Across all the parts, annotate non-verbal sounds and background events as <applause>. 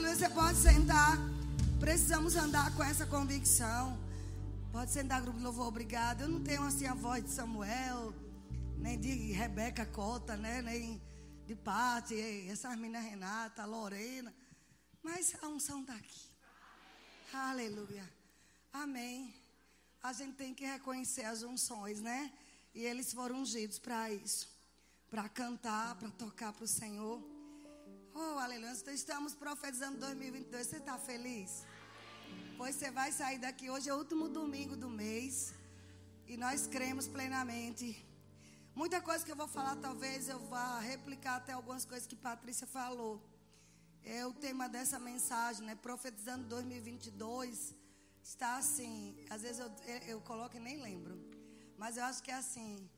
aleluia. Você pode sentar. Precisamos andar com essa convicção. Pode sentar, grupo de louvor, obrigado. Eu não tenho assim a voz de Samuel, nem de Rebeca Cota, né? Nem de Pati, essas meninas Renata, Lorena. Mas a unção está aqui. Aleluia. Amém. A gente tem que reconhecer as unções, né? E eles foram ungidos para isso. Para cantar, para tocar para o Senhor. Oh, aleluia. Estamos profetizando 2022. Você está feliz? Pois você vai sair daqui. Hoje é o último domingo do mês. E nós cremos plenamente. Muita coisa que eu vou falar, talvez eu vá replicar até algumas coisas que Patrícia falou. É o tema dessa mensagem, né? Profetizando 2022. Está assim. Às vezes eu, eu coloco e nem lembro. Mas eu acho que é assim.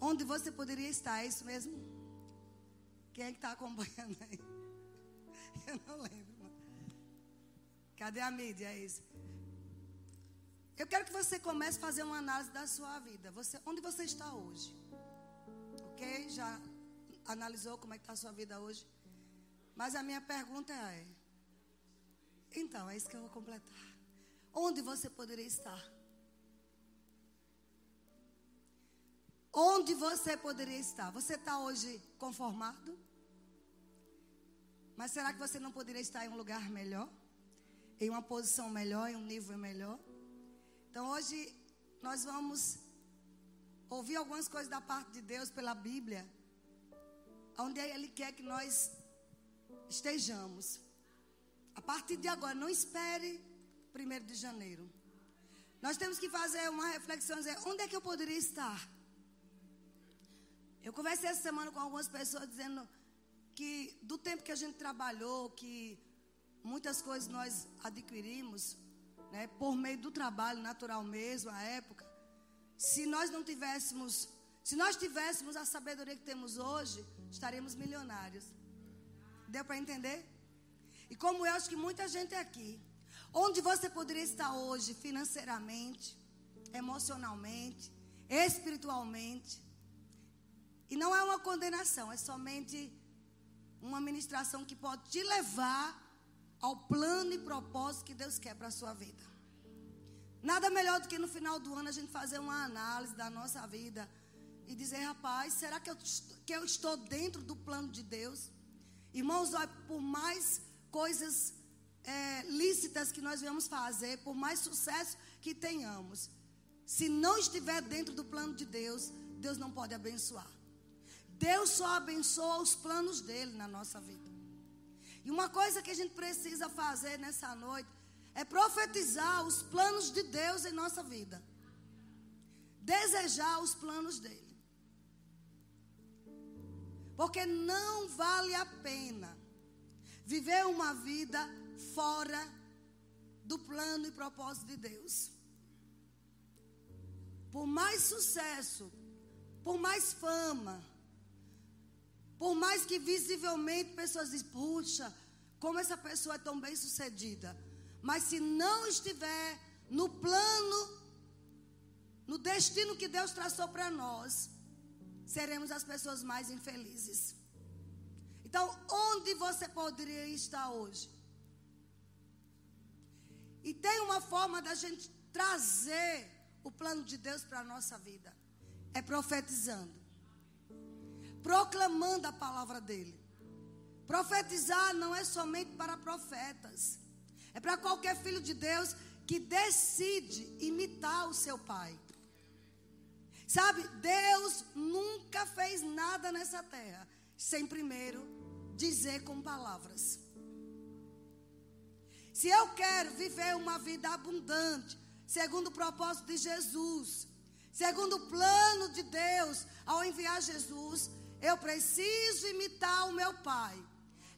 Onde você poderia estar, é isso mesmo? Quem é que está acompanhando aí? <laughs> Eu não lembro. Cadê a mídia? É isso. Eu quero que você comece a fazer uma análise da sua vida. Você, onde você está hoje? Ok? Já analisou como é que está a sua vida hoje? Mas a minha pergunta é: então, é isso que eu vou completar. Onde você poderia estar? Onde você poderia estar? Você está hoje conformado? Mas será que você não poderia estar em um lugar melhor? Em uma posição melhor, em um nível melhor? Então hoje nós vamos ouvir algumas coisas da parte de Deus pela Bíblia, onde Ele quer que nós estejamos. A partir de agora, não espere 1 de janeiro. Nós temos que fazer uma reflexão, dizer, onde é que eu poderia estar? Eu conversei essa semana com algumas pessoas dizendo que do tempo que a gente trabalhou, que muitas coisas nós adquirimos, né, por meio do trabalho natural mesmo, a época, se nós não tivéssemos, se nós tivéssemos a sabedoria que temos hoje, estaríamos milionários. Deu para entender? E como eu acho que muita gente aqui, onde você poderia estar hoje financeiramente, emocionalmente, espiritualmente, e não é uma condenação, é somente uma ministração que pode te levar ao plano e propósito que Deus quer para a sua vida. Nada melhor do que no final do ano a gente fazer uma análise da nossa vida e dizer, rapaz, será que eu, que eu estou dentro do plano de Deus? Irmãos, por mais coisas é, lícitas que nós venhamos fazer, por mais sucesso que tenhamos, se não estiver dentro do plano de Deus, Deus não pode abençoar. Deus só abençoa os planos dele na nossa vida. E uma coisa que a gente precisa fazer nessa noite é profetizar os planos de Deus em nossa vida. Desejar os planos dele. Porque não vale a pena viver uma vida fora do plano e propósito de Deus. Por mais sucesso, por mais fama, por mais que visivelmente pessoas dizem, puxa, como essa pessoa é tão bem sucedida. Mas se não estiver no plano, no destino que Deus traçou para nós, seremos as pessoas mais infelizes. Então, onde você poderia estar hoje? E tem uma forma da gente trazer o plano de Deus para a nossa vida: é profetizando proclamando a palavra dele. Profetizar não é somente para profetas, é para qualquer filho de Deus que decide imitar o seu pai. Sabe, Deus nunca fez nada nessa terra sem primeiro dizer com palavras. Se eu quero viver uma vida abundante, segundo o propósito de Jesus, segundo o plano de Deus ao enviar Jesus, eu preciso imitar o meu Pai.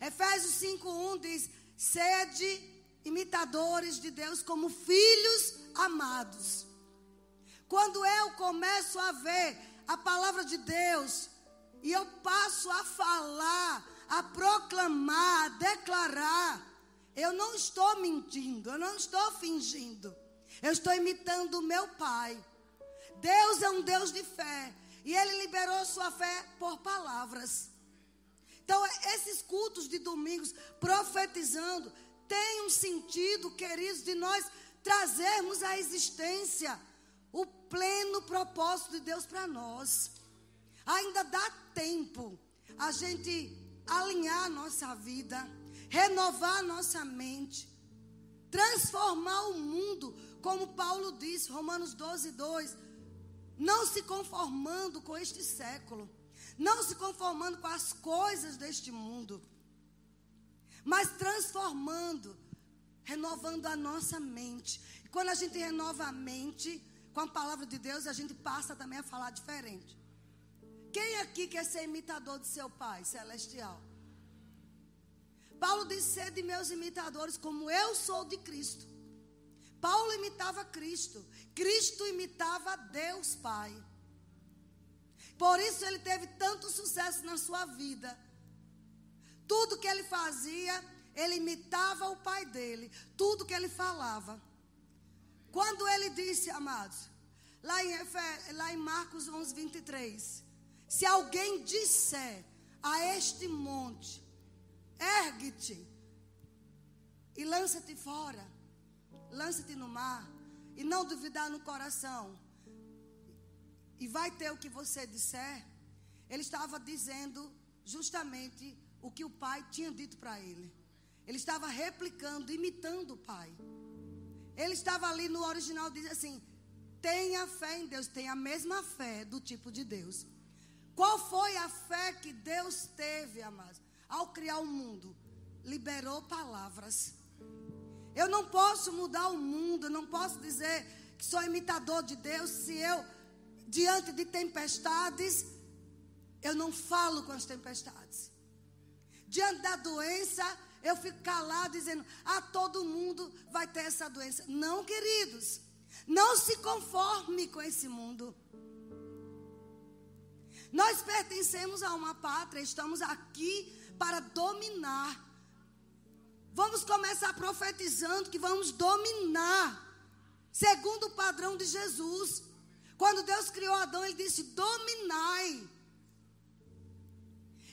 Efésios 5:1 diz: "Sede imitadores de Deus como filhos amados". Quando eu começo a ver a palavra de Deus e eu passo a falar, a proclamar, a declarar, eu não estou mentindo, eu não estou fingindo. Eu estou imitando o meu Pai. Deus é um Deus de fé. E ele liberou sua fé por palavras. Então, esses cultos de domingos, profetizando, tem um sentido, queridos, de nós trazermos à existência o pleno propósito de Deus para nós. Ainda dá tempo a gente alinhar a nossa vida, renovar a nossa mente, transformar o mundo, como Paulo disse, Romanos 12, 2. Não se conformando com este século, não se conformando com as coisas deste mundo, mas transformando, renovando a nossa mente. E quando a gente renova a mente com a palavra de Deus, a gente passa também a falar diferente. Quem aqui quer ser imitador de seu Pai celestial? Paulo disse: de meus imitadores, como eu sou de Cristo. Paulo imitava Cristo, Cristo imitava Deus Pai. Por isso ele teve tanto sucesso na sua vida. Tudo que ele fazia, ele imitava o pai dele. Tudo que ele falava. Quando ele disse, amados, lá em, lá em Marcos 11, 23, se alguém disser a este monte, ergue-te e lança-te fora, lança-te no mar, e não duvidar no coração, e vai ter o que você disser, ele estava dizendo justamente o que o pai tinha dito para ele. Ele estava replicando, imitando o pai. Ele estava ali no original, diz assim: tenha fé em Deus, tenha a mesma fé do tipo de Deus. Qual foi a fé que Deus teve, amados, ao criar o mundo? Liberou palavras. Eu não posso mudar o mundo, eu não posso dizer que sou imitador de Deus se eu, diante de tempestades, eu não falo com as tempestades. Diante da doença, eu fico calado dizendo: "Ah, todo mundo vai ter essa doença". Não, queridos. Não se conforme com esse mundo. Nós pertencemos a uma pátria, estamos aqui para dominar. Vamos começar profetizando que vamos dominar, segundo o padrão de Jesus. Quando Deus criou Adão, ele disse: dominai.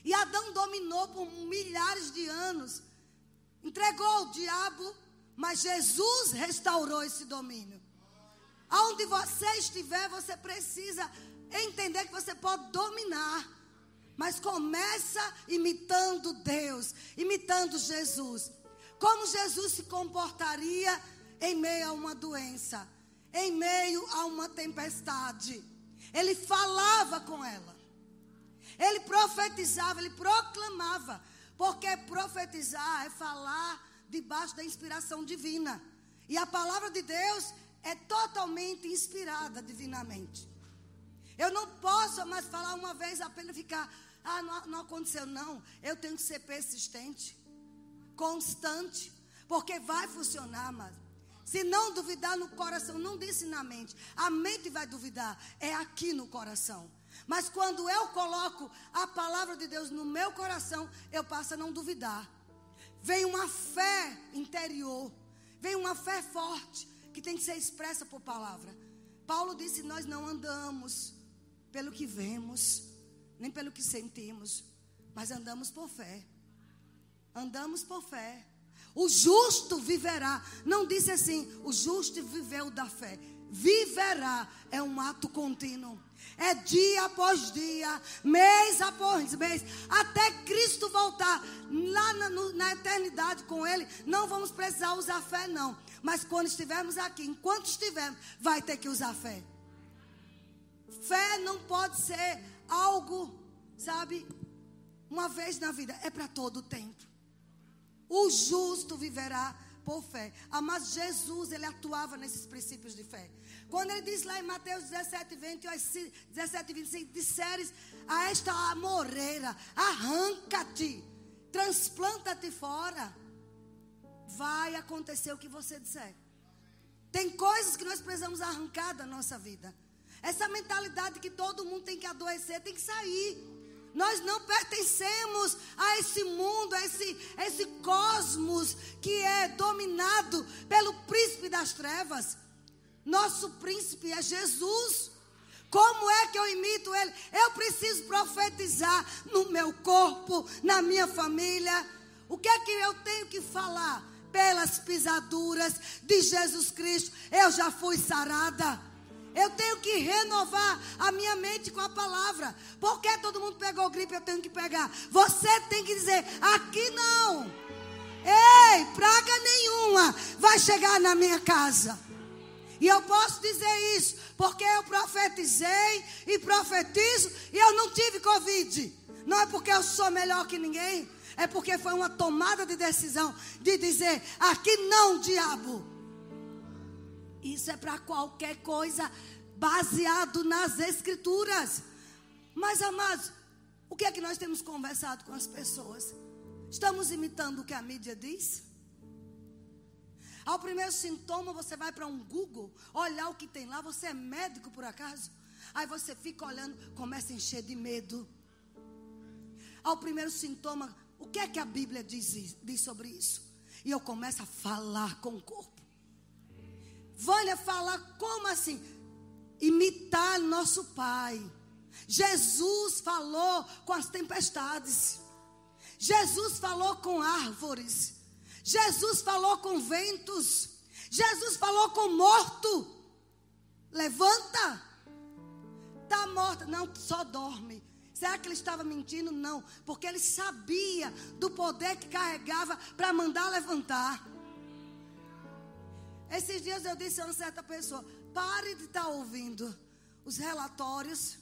E Adão dominou por milhares de anos. Entregou ao diabo, mas Jesus restaurou esse domínio. Aonde você estiver, você precisa entender que você pode dominar. Mas começa imitando Deus, imitando Jesus. Como Jesus se comportaria em meio a uma doença, em meio a uma tempestade. Ele falava com ela. Ele profetizava, ele proclamava. Porque profetizar é falar debaixo da inspiração divina. E a palavra de Deus é totalmente inspirada divinamente. Eu não posso mais falar uma vez apenas ficar, ah, não, não aconteceu, não. Eu tenho que ser persistente, constante, porque vai funcionar, mas se não duvidar no coração, não disse na mente, a mente vai duvidar, é aqui no coração. Mas quando eu coloco a palavra de Deus no meu coração, eu passo a não duvidar. Vem uma fé interior, vem uma fé forte que tem que ser expressa por palavra. Paulo disse: Nós não andamos pelo que vemos, nem pelo que sentimos, mas andamos por fé. Andamos por fé. O justo viverá. Não disse assim, o justo viveu da fé. Viverá é um ato contínuo. É dia após dia, mês após mês, até Cristo voltar lá na, na eternidade com Ele. Não vamos precisar usar fé, não. Mas quando estivermos aqui, enquanto estivermos, vai ter que usar fé. Fé não pode ser algo, sabe, uma vez na vida, é para todo o tempo. O justo viverá por fé. Mas Jesus, ele atuava nesses princípios de fé. Quando ele diz lá em Mateus 17, 20, 17, 25, disseres a esta amoreira, arranca-te, transplanta-te fora. Vai acontecer o que você disser. Tem coisas que nós precisamos arrancar da nossa vida. Essa mentalidade que todo mundo tem que adoecer tem que sair. Nós não pertencemos a esse mundo, a esse, a esse cosmos que é dominado pelo príncipe das trevas. Nosso príncipe é Jesus. Como é que eu imito ele? Eu preciso profetizar no meu corpo, na minha família. O que é que eu tenho que falar? Pelas pisaduras de Jesus Cristo, eu já fui sarada. Eu tenho que renovar a minha mente com a palavra. Porque todo mundo pegou gripe, eu tenho que pegar. Você tem que dizer: aqui não. Ei, praga nenhuma vai chegar na minha casa. E eu posso dizer isso, porque eu profetizei e profetizo e eu não tive Covid. Não é porque eu sou melhor que ninguém, é porque foi uma tomada de decisão de dizer: aqui não, diabo. Isso é para qualquer coisa baseado nas escrituras. Mas, amados, o que é que nós temos conversado com as pessoas? Estamos imitando o que a mídia diz? Ao primeiro sintoma, você vai para um Google, olhar o que tem lá. Você é médico por acaso? Aí você fica olhando, começa a encher de medo. Ao primeiro sintoma, o que é que a Bíblia diz, diz sobre isso? E eu começo a falar com o corpo. Vânia fala, como assim? Imitar nosso Pai. Jesus falou com as tempestades. Jesus falou com árvores. Jesus falou com ventos. Jesus falou com morto. Levanta. Está morta. Não, só dorme. Será que ele estava mentindo? Não. Porque ele sabia do poder que carregava para mandar levantar. Esses dias eu disse a uma certa pessoa: pare de estar tá ouvindo os relatórios.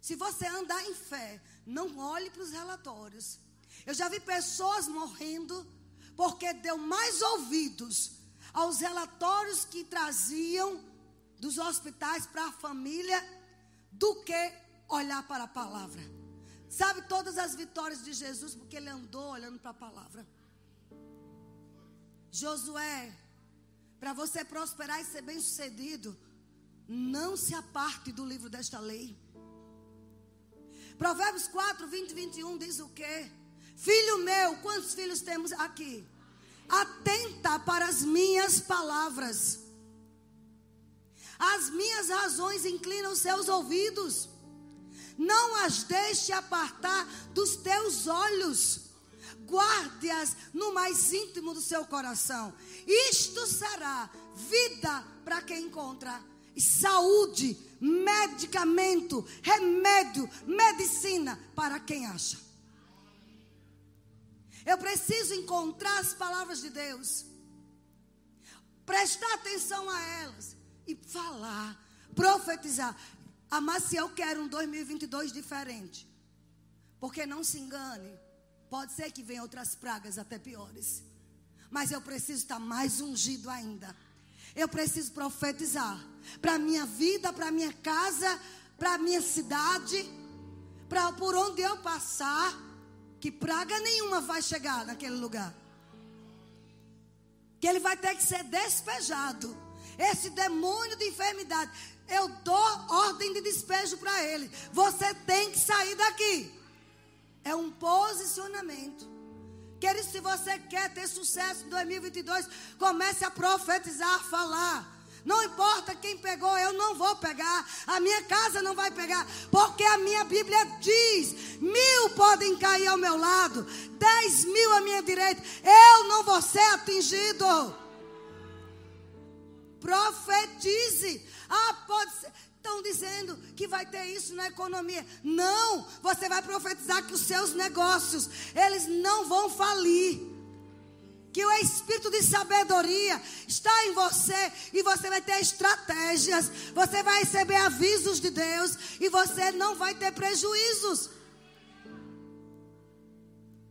Se você andar em fé, não olhe para os relatórios. Eu já vi pessoas morrendo porque deu mais ouvidos aos relatórios que traziam dos hospitais para a família do que olhar para a palavra. Sabe todas as vitórias de Jesus porque ele andou olhando para a palavra. Josué, para você prosperar e ser bem-sucedido, não se aparte do livro desta lei. Provérbios 4, 20 e 21 diz o quê? Filho meu, quantos filhos temos aqui? Atenta para as minhas palavras. As minhas razões inclinam seus ouvidos. Não as deixe apartar dos teus olhos. Guarde-as no mais íntimo do seu coração. Isto será vida para quem encontra, saúde, medicamento, remédio, medicina para quem acha. Eu preciso encontrar as palavras de Deus, prestar atenção a elas e falar, profetizar. Ah, mas eu quero um 2022 diferente. Porque não se engane, pode ser que venham outras pragas até piores. Mas eu preciso estar mais ungido ainda. Eu preciso profetizar para a minha vida, para a minha casa, para a minha cidade, para por onde eu passar que praga nenhuma vai chegar naquele lugar. Que ele vai ter que ser despejado. Esse demônio de enfermidade, eu dou ordem de despejo para ele. Você tem que sair daqui. É um posicionamento. Querido, se você quer ter sucesso em 2022, comece a profetizar, a falar. Não importa quem pegou, eu não vou pegar. A minha casa não vai pegar. Porque a minha Bíblia diz: mil podem cair ao meu lado, dez mil à minha direita. Eu não vou ser atingido. Profetize. Ah, pode ser. Estão dizendo que vai ter isso na economia. Não, você vai profetizar que os seus negócios, eles não vão falir que o espírito de sabedoria está em você e você vai ter estratégias, você vai receber avisos de Deus e você não vai ter prejuízos.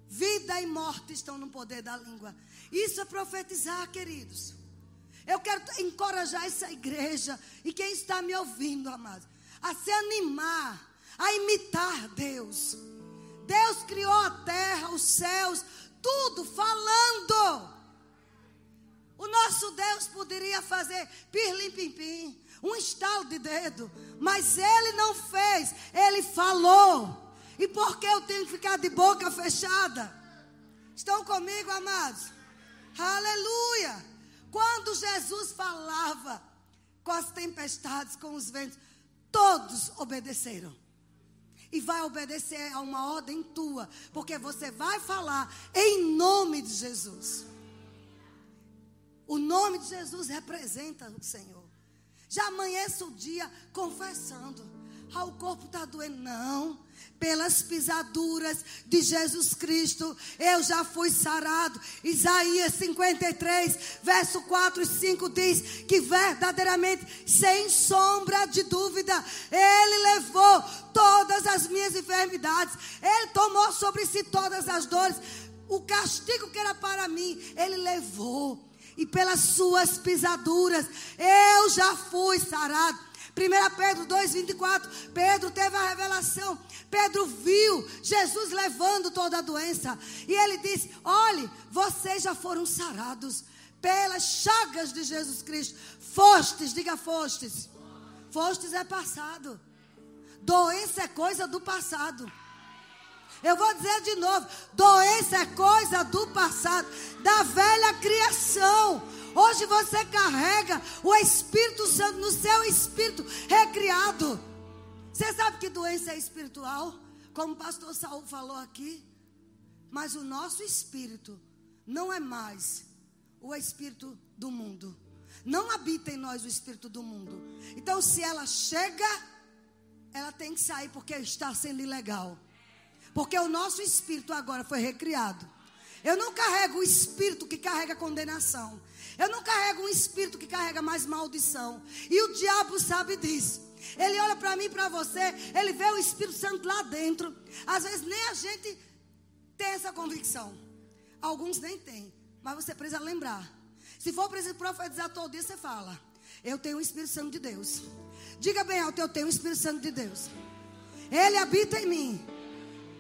Vida e morte estão no poder da língua. Isso é profetizar, queridos. Eu quero encorajar essa igreja e quem está me ouvindo, amados, a se animar, a imitar Deus. Deus criou a terra, os céus, tudo falando. O nosso Deus poderia fazer pirlim-pim-pim, um estalo de dedo, mas ele não fez, ele falou. E por que eu tenho que ficar de boca fechada? Estão comigo, amados? Aleluia! Quando Jesus falava com as tempestades, com os ventos, todos obedeceram. E vai obedecer a uma ordem tua, porque você vai falar em nome de Jesus. O nome de Jesus representa o Senhor. Já amanheça o dia confessando. Ah, o corpo está doendo. Não. Pelas pisaduras de Jesus Cristo, eu já fui sarado. Isaías 53, verso 4 e 5 diz que verdadeiramente, sem sombra de dúvida, Ele levou todas as minhas enfermidades, Ele tomou sobre si todas as dores. O castigo que era para mim, Ele levou e pelas suas pisaduras eu já fui sarado. 1 Pedro 2,24. Pedro teve a revelação. Pedro viu Jesus levando toda a doença. E ele disse: Olhe, vocês já foram sarados pelas chagas de Jesus Cristo. Fostes, diga fostes. Fostes é passado. Doença é coisa do passado. Eu vou dizer de novo: doença é coisa do passado, da velha criação. Hoje você carrega o Espírito Santo no seu espírito recriado. Você sabe que doença é espiritual? Como o pastor Saul falou aqui. Mas o nosso espírito não é mais o espírito do mundo. Não habita em nós o espírito do mundo. Então, se ela chega, ela tem que sair porque está sendo ilegal. Porque o nosso espírito agora foi recriado. Eu não carrego o espírito que carrega condenação. Eu não carrego um espírito que carrega mais maldição. E o diabo sabe disso. Ele olha para mim para você, ele vê o Espírito Santo lá dentro. Às vezes nem a gente tem essa convicção. Alguns nem têm. Mas você precisa lembrar. Se for preciso profetizar todo dia, você fala: Eu tenho o Espírito Santo de Deus. Diga bem alto: Eu tenho o Espírito Santo de Deus. Ele habita em mim.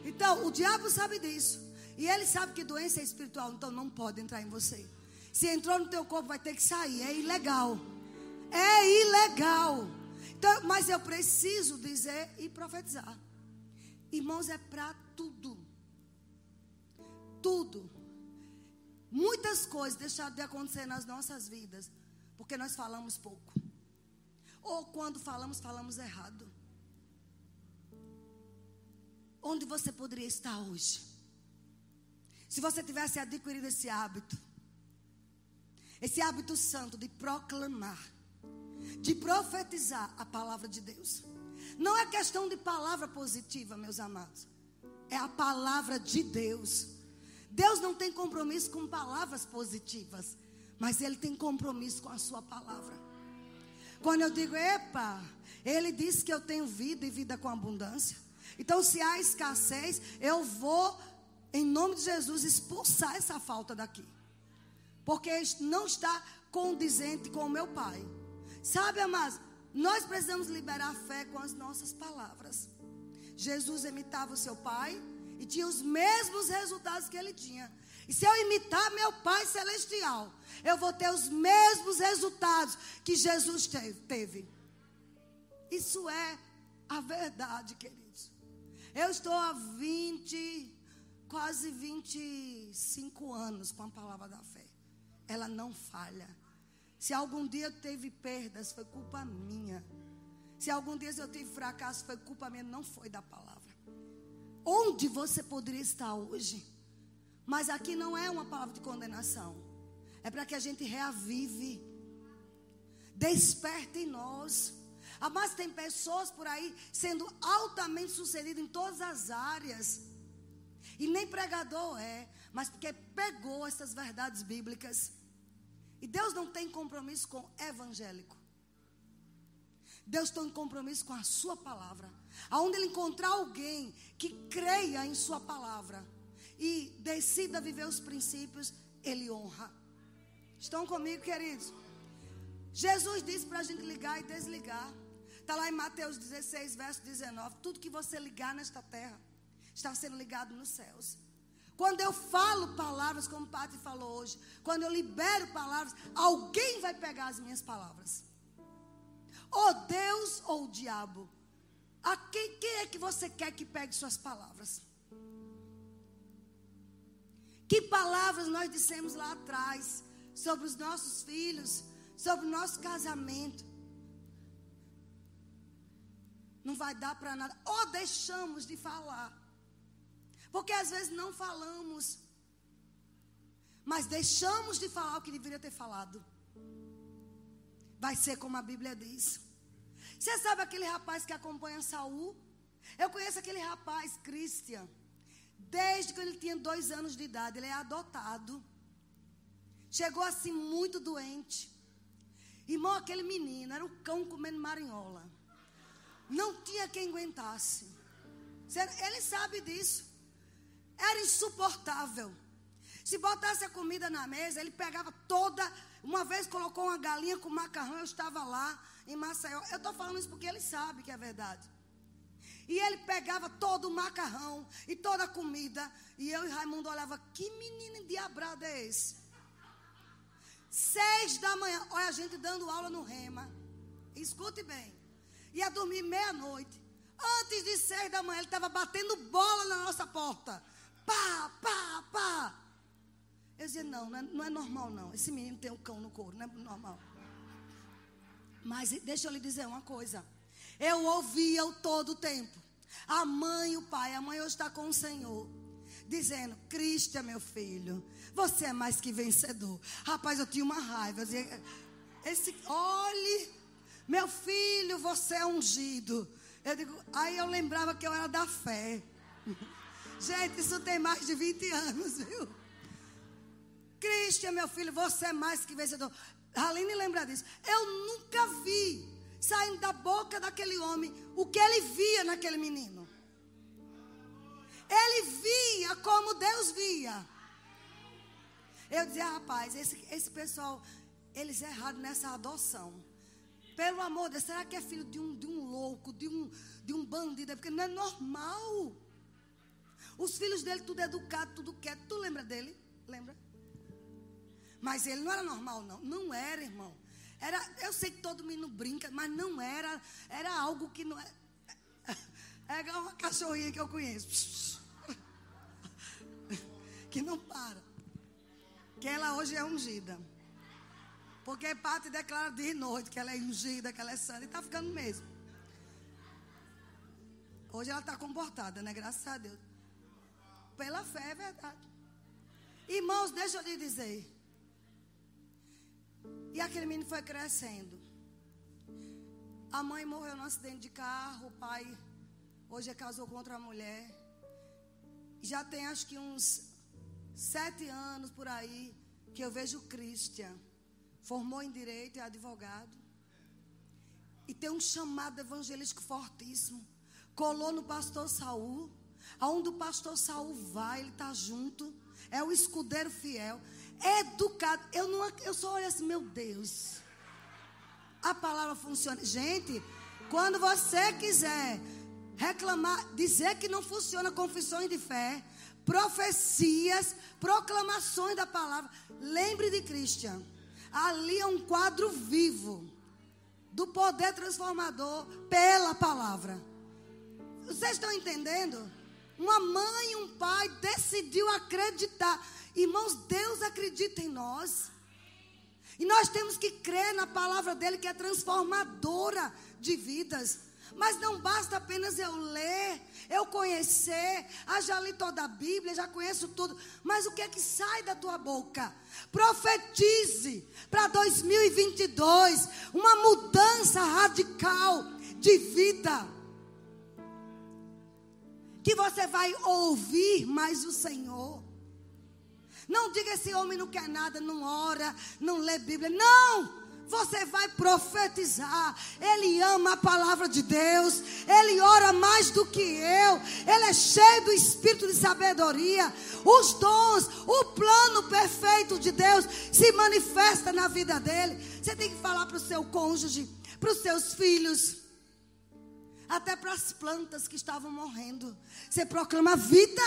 Então, o diabo sabe disso. E ele sabe que doença é espiritual, então não pode entrar em você. Se entrou no teu corpo, vai ter que sair. É ilegal. É ilegal. Então, mas eu preciso dizer e profetizar. Irmãos, é para tudo. Tudo. Muitas coisas deixaram de acontecer nas nossas vidas. Porque nós falamos pouco. Ou quando falamos, falamos errado. Onde você poderia estar hoje? Se você tivesse adquirido esse hábito, esse hábito santo de proclamar, de profetizar a palavra de Deus. Não é questão de palavra positiva, meus amados. É a palavra de Deus. Deus não tem compromisso com palavras positivas, mas Ele tem compromisso com a Sua palavra. Quando eu digo, epa, Ele disse que eu tenho vida e vida com abundância. Então, se há escassez, eu vou, em nome de Jesus, expulsar essa falta daqui. Porque não está condizente com o meu Pai. Sabe, amados, nós precisamos liberar fé com as nossas palavras. Jesus imitava o seu Pai e tinha os mesmos resultados que ele tinha. E se eu imitar meu Pai Celestial, eu vou ter os mesmos resultados que Jesus teve. Isso é a verdade, querido. Eu estou há 20, quase 25 anos com a palavra da fé. Ela não falha. Se algum dia teve perdas, foi culpa minha. Se algum dia eu tive fracasso, foi culpa minha, não foi da palavra. Onde você poderia estar hoje? Mas aqui não é uma palavra de condenação. É para que a gente reavive. Desperte em nós mas tem pessoas por aí sendo altamente sucedidas em todas as áreas. E nem pregador é, mas porque pegou essas verdades bíblicas. E Deus não tem compromisso com evangélico. Deus tem compromisso com a sua palavra. Aonde ele encontrar alguém que creia em sua palavra e decida viver os princípios, ele honra. Estão comigo, queridos? Jesus disse para a gente ligar e desligar. Está lá em Mateus 16, verso 19. Tudo que você ligar nesta terra está sendo ligado nos céus. Quando eu falo palavras, como o Pátio falou hoje, quando eu libero palavras, alguém vai pegar as minhas palavras. Ou Deus ou o diabo. A quem, quem é que você quer que pegue suas palavras? Que palavras nós dissemos lá atrás sobre os nossos filhos, sobre o nosso casamento? não vai dar para nada. Ou deixamos de falar. Porque às vezes não falamos. Mas deixamos de falar o que deveria ter falado. Vai ser como a Bíblia diz. Você sabe aquele rapaz que acompanha Saul? Eu conheço aquele rapaz, Christian. Desde que ele tinha dois anos de idade, ele é adotado. Chegou assim muito doente. Irmão, aquele menino era o cão comendo marinhola. Não tinha quem aguentasse. Ele sabe disso. Era insuportável. Se botasse a comida na mesa, ele pegava toda. Uma vez colocou uma galinha com macarrão, eu estava lá em Maceió. Eu estou falando isso porque ele sabe que é verdade. E ele pegava todo o macarrão e toda a comida. E eu e Raimundo olhava, que menino endiabrado é esse? Seis da manhã, olha a gente dando aula no rema. Escute bem. Ia dormir meia-noite. Antes de seis da manhã, ele estava batendo bola na nossa porta. Pá, pá, pá. Eu dizia, não, não é, não é normal não. Esse menino tem um cão no couro, não é normal. Mas deixa eu lhe dizer uma coisa. Eu ouvia o todo o tempo. A mãe e o pai, a mãe hoje está com o Senhor. Dizendo, Cristian, meu filho, você é mais que vencedor. Rapaz, eu tinha uma raiva. Eu dizia, esse, olhe, meu filho, você é ungido. Eu digo, aí eu lembrava que eu era da fé. Gente, isso tem mais de 20 anos, viu? Cristian, meu filho, você é mais que vencedor. Aline lembra disso. Eu nunca vi saindo da boca daquele homem o que ele via naquele menino. Ele via como Deus via. Eu dizia, rapaz, esse, esse pessoal, eles erraram nessa adoção. Pelo amor de Deus, será que é filho de um, de um louco, de um, de um bandido? É porque não é normal. Os filhos dele, tudo educado, tudo quieto. Tu lembra dele? Lembra? Mas ele não era normal, não. Não era, irmão. Era, eu sei que todo menino brinca, mas não era. Era algo que não é. É uma cachorrinha que eu conheço. <laughs> Que não para. Que ela hoje é ungida. Porque parte declara de noite que ela é ungida, que ela é santa. E está ficando mesmo. Hoje ela está comportada, né? Graças a Deus. Pela fé, é verdade. Irmãos, deixa eu lhe dizer. E aquele menino foi crescendo. A mãe morreu num acidente de carro, o pai hoje é casou com outra mulher. Já tem acho que uns sete anos por aí que eu vejo Christian. Formou em direito, é advogado. E tem um chamado evangelístico fortíssimo. Colou no pastor Saul. Aonde o pastor Saul vai, ele está junto. É o escudeiro fiel educado. Eu, não, eu só olho assim, meu Deus. A palavra funciona. Gente, quando você quiser reclamar, dizer que não funciona confissões de fé, profecias, proclamações da palavra, lembre de Christian. Ali é um quadro vivo do poder transformador pela palavra. Vocês estão entendendo? Uma mãe e um pai decidiu acreditar. Irmãos, Deus acredita em nós. E nós temos que crer na palavra dele que é transformadora de vidas. Mas não basta apenas eu ler, eu conhecer, ah, já li toda a Bíblia, já conheço tudo. Mas o que é que sai da tua boca? Profetize para 2022 uma mudança radical de vida. Que você vai ouvir mais o Senhor. Não diga esse homem não quer nada, não ora, não lê Bíblia. Não! Você vai profetizar. Ele ama a palavra de Deus. Ele ora mais do que eu. Ele é cheio do espírito de sabedoria. Os dons, o plano perfeito de Deus se manifesta na vida dele. Você tem que falar para o seu cônjuge, para os seus filhos, até para as plantas que estavam morrendo. Você proclama vida.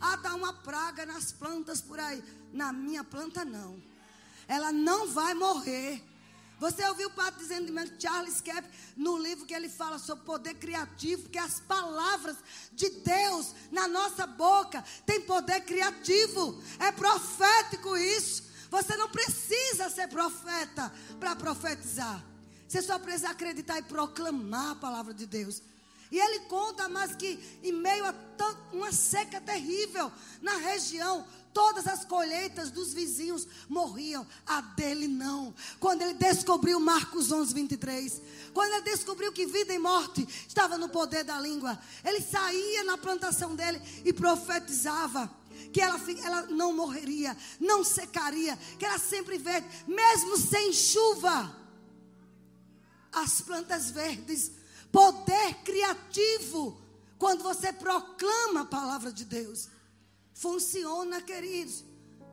Ah, está uma praga nas plantas por aí. Na minha planta, não. Ela não vai morrer. Você ouviu o padre dizendo de Charles Kepp no livro que ele fala sobre poder criativo, que as palavras de Deus na nossa boca têm poder criativo. É profético isso. Você não precisa ser profeta para profetizar. Você só precisa acreditar e proclamar a palavra de Deus. E ele conta, mas que em meio a uma seca terrível na região, todas as colheitas dos vizinhos morriam, a dele não. Quando ele descobriu Marcos 11, 23, quando ele descobriu que vida e morte estava no poder da língua, ele saía na plantação dele e profetizava que ela, ela não morreria, não secaria, que era sempre verde, mesmo sem chuva. As plantas verdes, poder criativo, quando você proclama a palavra de Deus. Funciona, queridos.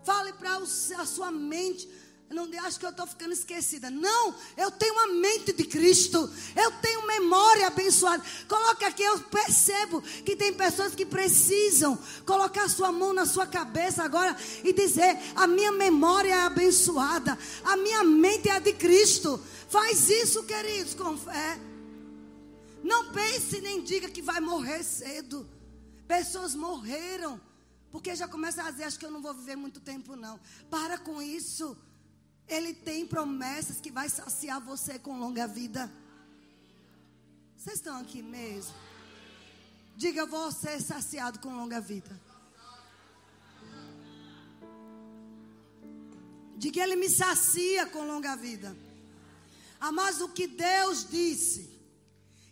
Fale para a sua mente. Não acho que eu estou ficando esquecida. Não, eu tenho uma mente de Cristo. Eu tenho memória abençoada. Coloque aqui, eu percebo que tem pessoas que precisam colocar sua mão na sua cabeça agora e dizer: a minha memória é abençoada. A minha mente é a de Cristo. Faz isso, queridos, com fé. Não pense nem diga que vai morrer cedo. Pessoas morreram porque já começa a dizer, acho que eu não vou viver muito tempo não. Para com isso. Ele tem promessas que vai saciar você com longa vida. Vocês estão aqui mesmo? Diga, ser saciado com longa vida. Diga, ele me sacia com longa vida. Ah, mas o que Deus disse,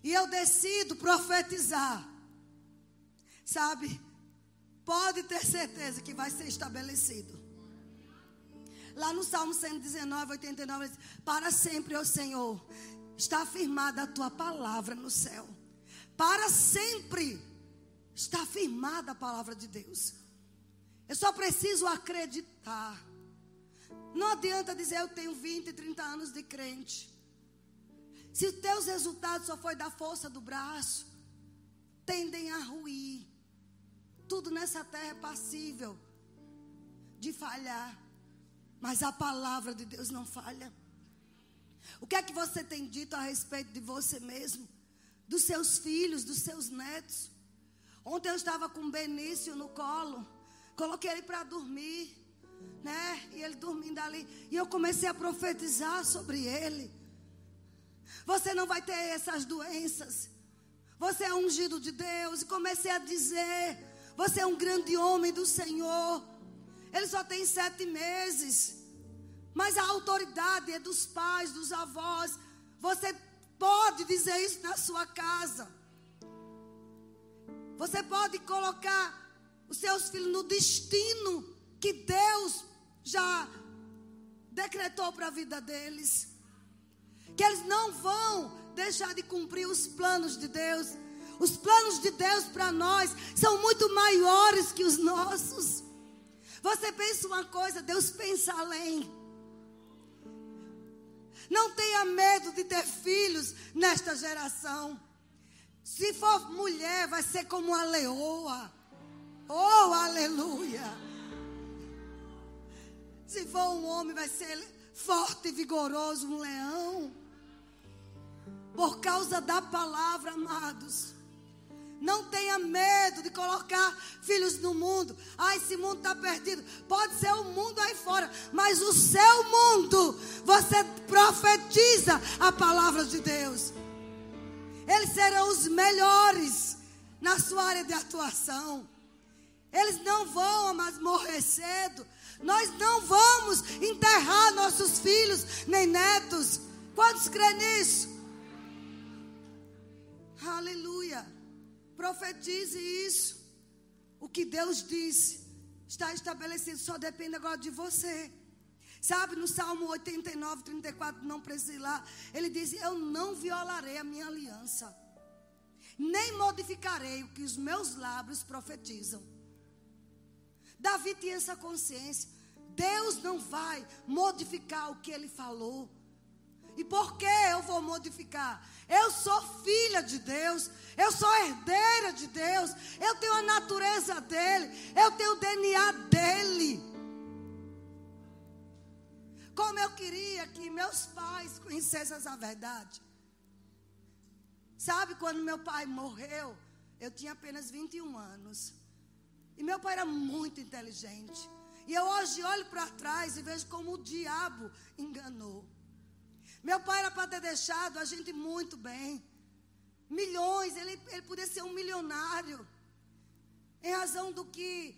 e eu decido profetizar, sabe? pode ter certeza que vai ser estabelecido. Lá no Salmo 119, 89, diz, para sempre, ó Senhor, está afirmada a tua palavra no céu. Para sempre está afirmada a palavra de Deus. Eu só preciso acreditar. Não adianta dizer eu tenho 20, 30 anos de crente. Se os teus resultados só foi da força do braço, tendem a ruir. Tudo nessa terra é passível de falhar. Mas a palavra de Deus não falha. O que é que você tem dito a respeito de você mesmo? Dos seus filhos, dos seus netos? Ontem eu estava com o Benício no colo. Coloquei ele para dormir. Né? E ele dormindo ali. E eu comecei a profetizar sobre ele. Você não vai ter essas doenças. Você é ungido de Deus. E comecei a dizer. Você é um grande homem do Senhor. Ele só tem sete meses. Mas a autoridade é dos pais, dos avós. Você pode dizer isso na sua casa. Você pode colocar os seus filhos no destino que Deus já decretou para a vida deles. Que eles não vão deixar de cumprir os planos de Deus os planos de Deus para nós são muito maiores que os nossos. Você pensa uma coisa, Deus pensa além. Não tenha medo de ter filhos nesta geração. Se for mulher, vai ser como a leoa. Oh, aleluia. Se for um homem, vai ser forte e vigoroso, um leão. Por causa da palavra, amados. Não tenha medo de colocar filhos no mundo. Ah, esse mundo está perdido. Pode ser o mundo aí fora, mas o seu mundo, você profetiza a palavra de Deus. Eles serão os melhores na sua área de atuação. Eles não vão mais morrer cedo. Nós não vamos enterrar nossos filhos nem netos. Quantos creem nisso? Aleluia. Profetize isso. O que Deus disse está estabelecido, só depende agora de você. Sabe, no Salmo 89, 34, não precisa ir lá. Ele diz: Eu não violarei a minha aliança, nem modificarei o que os meus lábios profetizam. Davi tinha essa consciência. Deus não vai modificar o que ele falou. E por que eu vou modificar? Eu sou filha de Deus. Eu sou herdeira de Deus. Eu tenho a natureza dele. Eu tenho o DNA dele. Como eu queria que meus pais conhecessem essa verdade. Sabe quando meu pai morreu? Eu tinha apenas 21 anos. E meu pai era muito inteligente. E eu hoje olho para trás e vejo como o diabo enganou. Meu pai era para ter deixado a gente muito bem. Milhões, ele, ele podia ser um milionário. Em razão do que,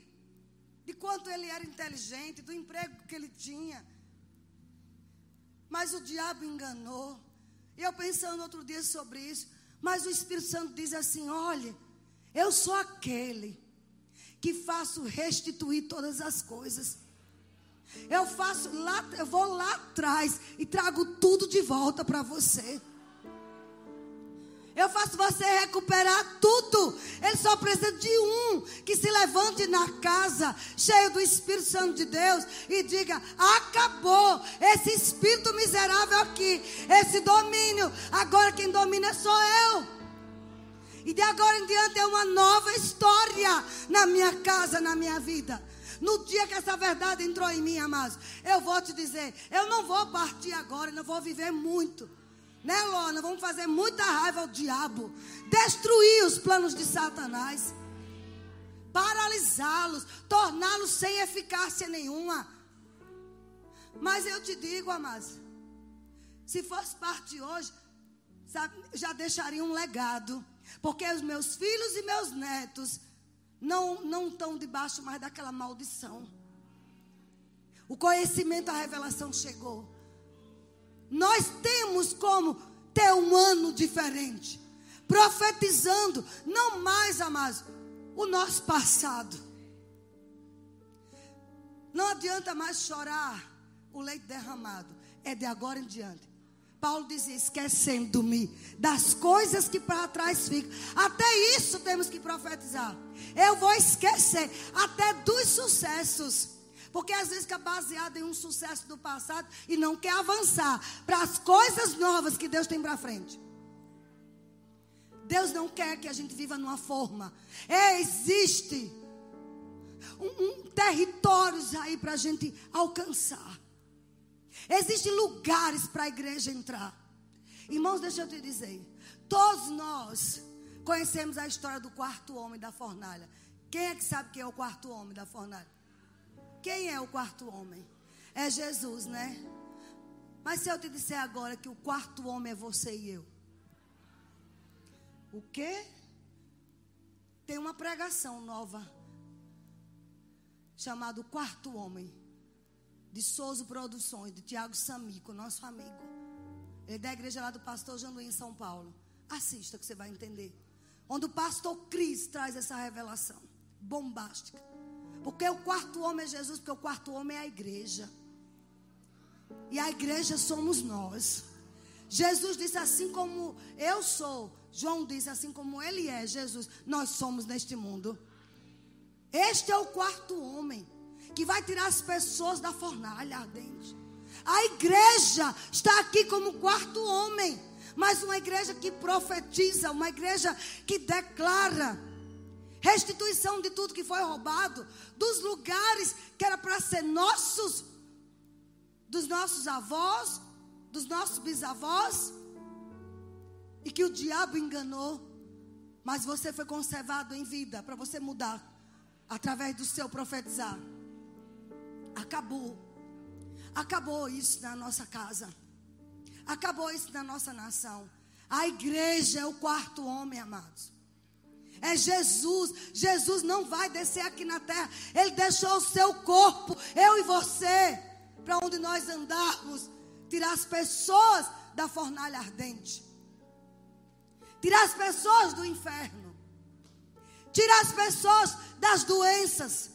de quanto ele era inteligente, do emprego que ele tinha. Mas o diabo enganou. Eu pensando outro dia sobre isso. Mas o Espírito Santo diz assim: olha, eu sou aquele que faço restituir todas as coisas. Eu faço lá, eu vou lá atrás e trago tudo de volta para você. Eu faço você recuperar tudo. Ele só precisa de um que se levante na casa, cheio do Espírito Santo de Deus, e diga: acabou esse espírito miserável aqui, esse domínio. Agora quem domina sou eu. E de agora em diante é uma nova história na minha casa, na minha vida. No dia que essa verdade entrou em mim, amados, eu vou te dizer, eu não vou partir agora, não vou viver muito. Né, Lona? Vamos fazer muita raiva ao diabo. Destruir os planos de Satanás. Paralisá-los. Torná-los sem eficácia nenhuma. Mas eu te digo, amados. Se fosse parte hoje, já deixaria um legado. Porque os meus filhos e meus netos não, não estão debaixo mais daquela maldição. O conhecimento, a revelação chegou. Nós temos como ter um ano diferente. Profetizando, não mais, amados, o nosso passado. Não adianta mais chorar o leite derramado. É de agora em diante. Paulo dizia: esquecendo-me das coisas que para trás ficam. Até isso temos que profetizar. Eu vou esquecer até dos sucessos. Porque às vezes fica baseado em um sucesso do passado e não quer avançar para as coisas novas que Deus tem para frente. Deus não quer que a gente viva numa forma. É, existe um, um territórios aí para a gente alcançar. Existem lugares para a igreja entrar. Irmãos, deixa eu te dizer. Todos nós conhecemos a história do quarto homem da fornalha. Quem é que sabe quem é o quarto homem da fornalha? Quem é o quarto homem? É Jesus, né? Mas se eu te disser agora que o quarto homem é você e eu. O quê? Tem uma pregação nova chamado Quarto Homem de Souza Produções, de Tiago Samico, nosso amigo. Ele é da igreja lá do pastor Janduí em São Paulo. Assista que você vai entender. Onde o pastor Cris traz essa revelação bombástica. Porque o quarto homem é Jesus, porque o quarto homem é a igreja. E a igreja somos nós. Jesus disse assim como eu sou. João disse assim como ele é, Jesus. Nós somos neste mundo. Este é o quarto homem que vai tirar as pessoas da fornalha ardente. A igreja está aqui como quarto homem, mas uma igreja que profetiza, uma igreja que declara restituição de tudo que foi roubado, dos lugares que era para ser nossos, dos nossos avós, dos nossos bisavós, e que o diabo enganou, mas você foi conservado em vida para você mudar através do seu profetizar. Acabou. Acabou isso na nossa casa. Acabou isso na nossa nação. A igreja é o quarto homem, amados. É Jesus. Jesus não vai descer aqui na terra. Ele deixou o seu corpo, eu e você, para onde nós andarmos, tirar as pessoas da fornalha ardente. Tirar as pessoas do inferno. Tirar as pessoas das doenças.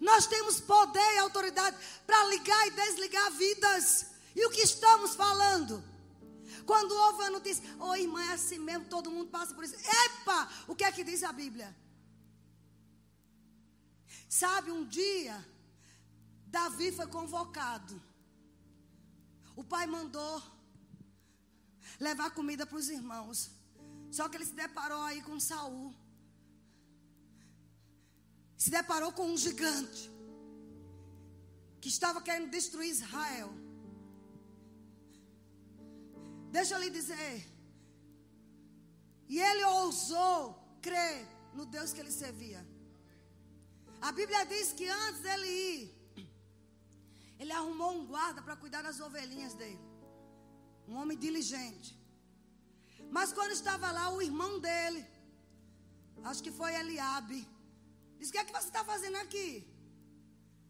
Nós temos poder e autoridade para ligar e desligar vidas. E o que estamos falando? Quando houve a notícia, ô oh, irmã, é assim mesmo, todo mundo passa por isso. Epa! O que é que diz a Bíblia? Sabe, um dia, Davi foi convocado. O pai mandou levar comida para os irmãos. Só que ele se deparou aí com Saul se deparou com um gigante que estava querendo destruir Israel. Deixa eu lhe dizer. E ele ousou crer no Deus que ele servia. A Bíblia diz que antes dele ir, Ele arrumou um guarda para cuidar das ovelhinhas dele. Um homem diligente. Mas quando estava lá, o irmão dele, acho que foi Eliabe, disse: O que é que você está fazendo aqui?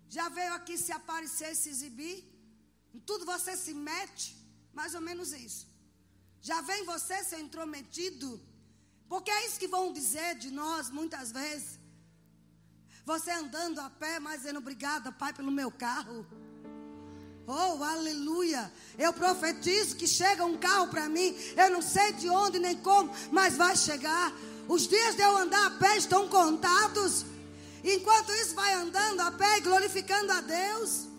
Já veio aqui se aparecer, se exibir? Em tudo você se mete? Mais ou menos isso. Já vem você ser intrometido? Porque é isso que vão dizer de nós muitas vezes. Você andando a pé, mas dizendo obrigada, Pai, pelo meu carro. Oh, aleluia. Eu profetizo que chega um carro para mim. Eu não sei de onde nem como, mas vai chegar. Os dias de eu andar a pé estão contados. Enquanto isso, vai andando a pé e glorificando a Deus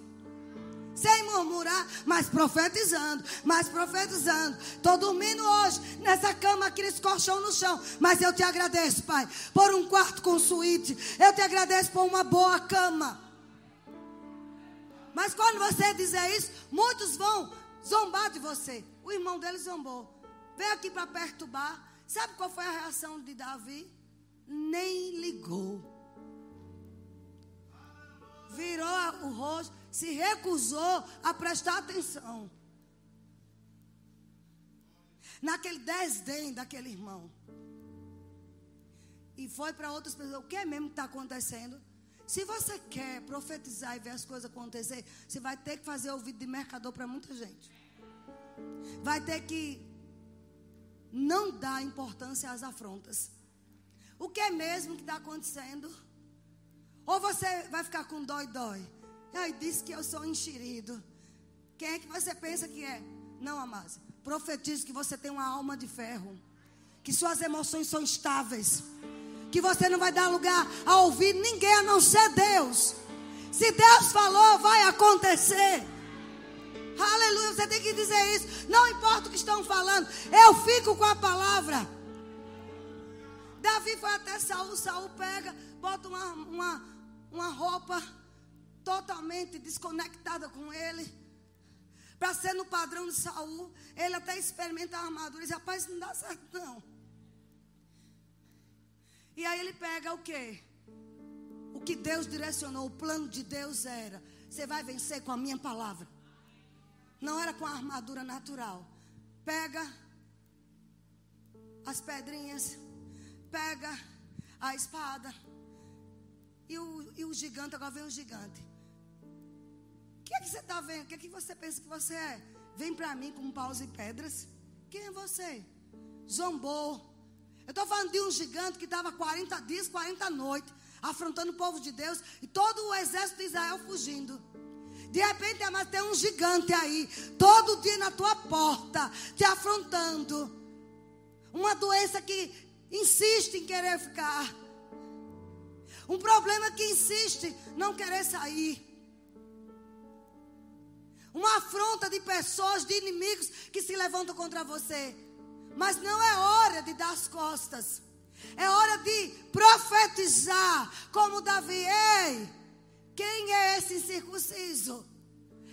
sem murmurar, mas profetizando, mas profetizando. Estou dormindo hoje nessa cama aqui nesse colchão no chão, mas eu te agradeço, Pai, por um quarto com suíte. Eu te agradeço por uma boa cama. Mas quando você dizer isso, muitos vão zombar de você. O irmão dele zombou. Veio aqui para perturbar. Sabe qual foi a reação de Davi? Nem ligou. Virou o rosto se recusou a prestar atenção. Naquele desdém daquele irmão. E foi para outras pessoas. O que é mesmo que está acontecendo? Se você quer profetizar e ver as coisas acontecer, você vai ter que fazer ouvido de mercador para muita gente. Vai ter que não dar importância às afrontas. O que é mesmo que está acontecendo? Ou você vai ficar com dói-dói. Ai, disse que eu sou enxerido. Quem é que você pensa que é? Não, Amásia. Profetizo que você tem uma alma de ferro. Que suas emoções são estáveis. Que você não vai dar lugar a ouvir ninguém a não ser Deus. Se Deus falou, vai acontecer. Aleluia, você tem que dizer isso. Não importa o que estão falando, eu fico com a palavra. Davi foi até Saul, Saul pega, bota uma, uma, uma roupa totalmente desconectada com ele. Para ser no padrão de Saul, ele até experimenta a armadura e diz, rapaz, não dá certo não. E aí ele pega o que? O que Deus direcionou, o plano de Deus era: você vai vencer com a minha palavra. Não era com a armadura natural. Pega as pedrinhas, pega a espada. E o, e o gigante, agora vem o gigante que é que você está vendo? O que é que você pensa que você é? Vem para mim com paus e pedras. Quem é você? Zombou. Eu estou falando de um gigante que estava 40 dias, 40 noites, afrontando o povo de Deus e todo o exército de Israel fugindo. De repente, mas tem um gigante aí, todo dia na tua porta, te afrontando. Uma doença que insiste em querer ficar. Um problema que insiste não querer sair uma afronta de pessoas, de inimigos que se levantam contra você. Mas não é hora de dar as costas. É hora de profetizar, como Davi. Ei, quem é esse incircunciso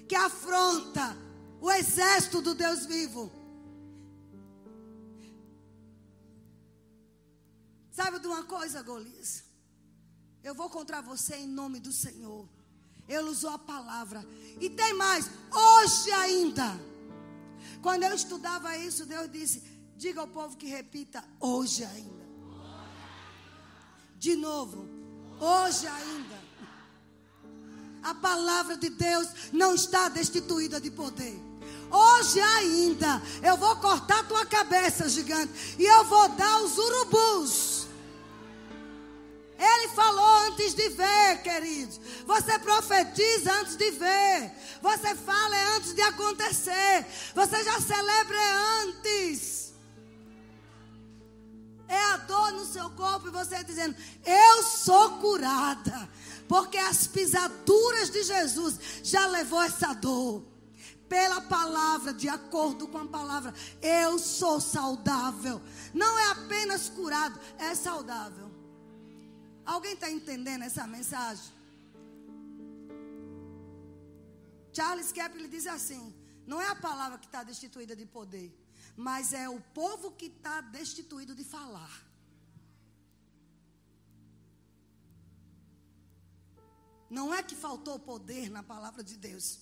que afronta o exército do Deus vivo? Sabe de uma coisa, Golias? Eu vou contra você em nome do Senhor. Ele usou a palavra. E tem mais, hoje ainda. Quando eu estudava isso, Deus disse: diga ao povo que repita, hoje ainda. De novo, hoje ainda. A palavra de Deus não está destituída de poder. Hoje ainda eu vou cortar tua cabeça, gigante, e eu vou dar os urubus ele falou antes de ver, queridos. Você profetiza antes de ver. Você fala antes de acontecer. Você já celebra antes. É a dor no seu corpo e você dizendo: Eu sou curada. Porque as pisaduras de Jesus já levou essa dor pela palavra, de acordo com a palavra, eu sou saudável. Não é apenas curado, é saudável. Alguém está entendendo essa mensagem? Charles Kepler diz assim: não é a palavra que está destituída de poder, mas é o povo que está destituído de falar. Não é que faltou poder na palavra de Deus,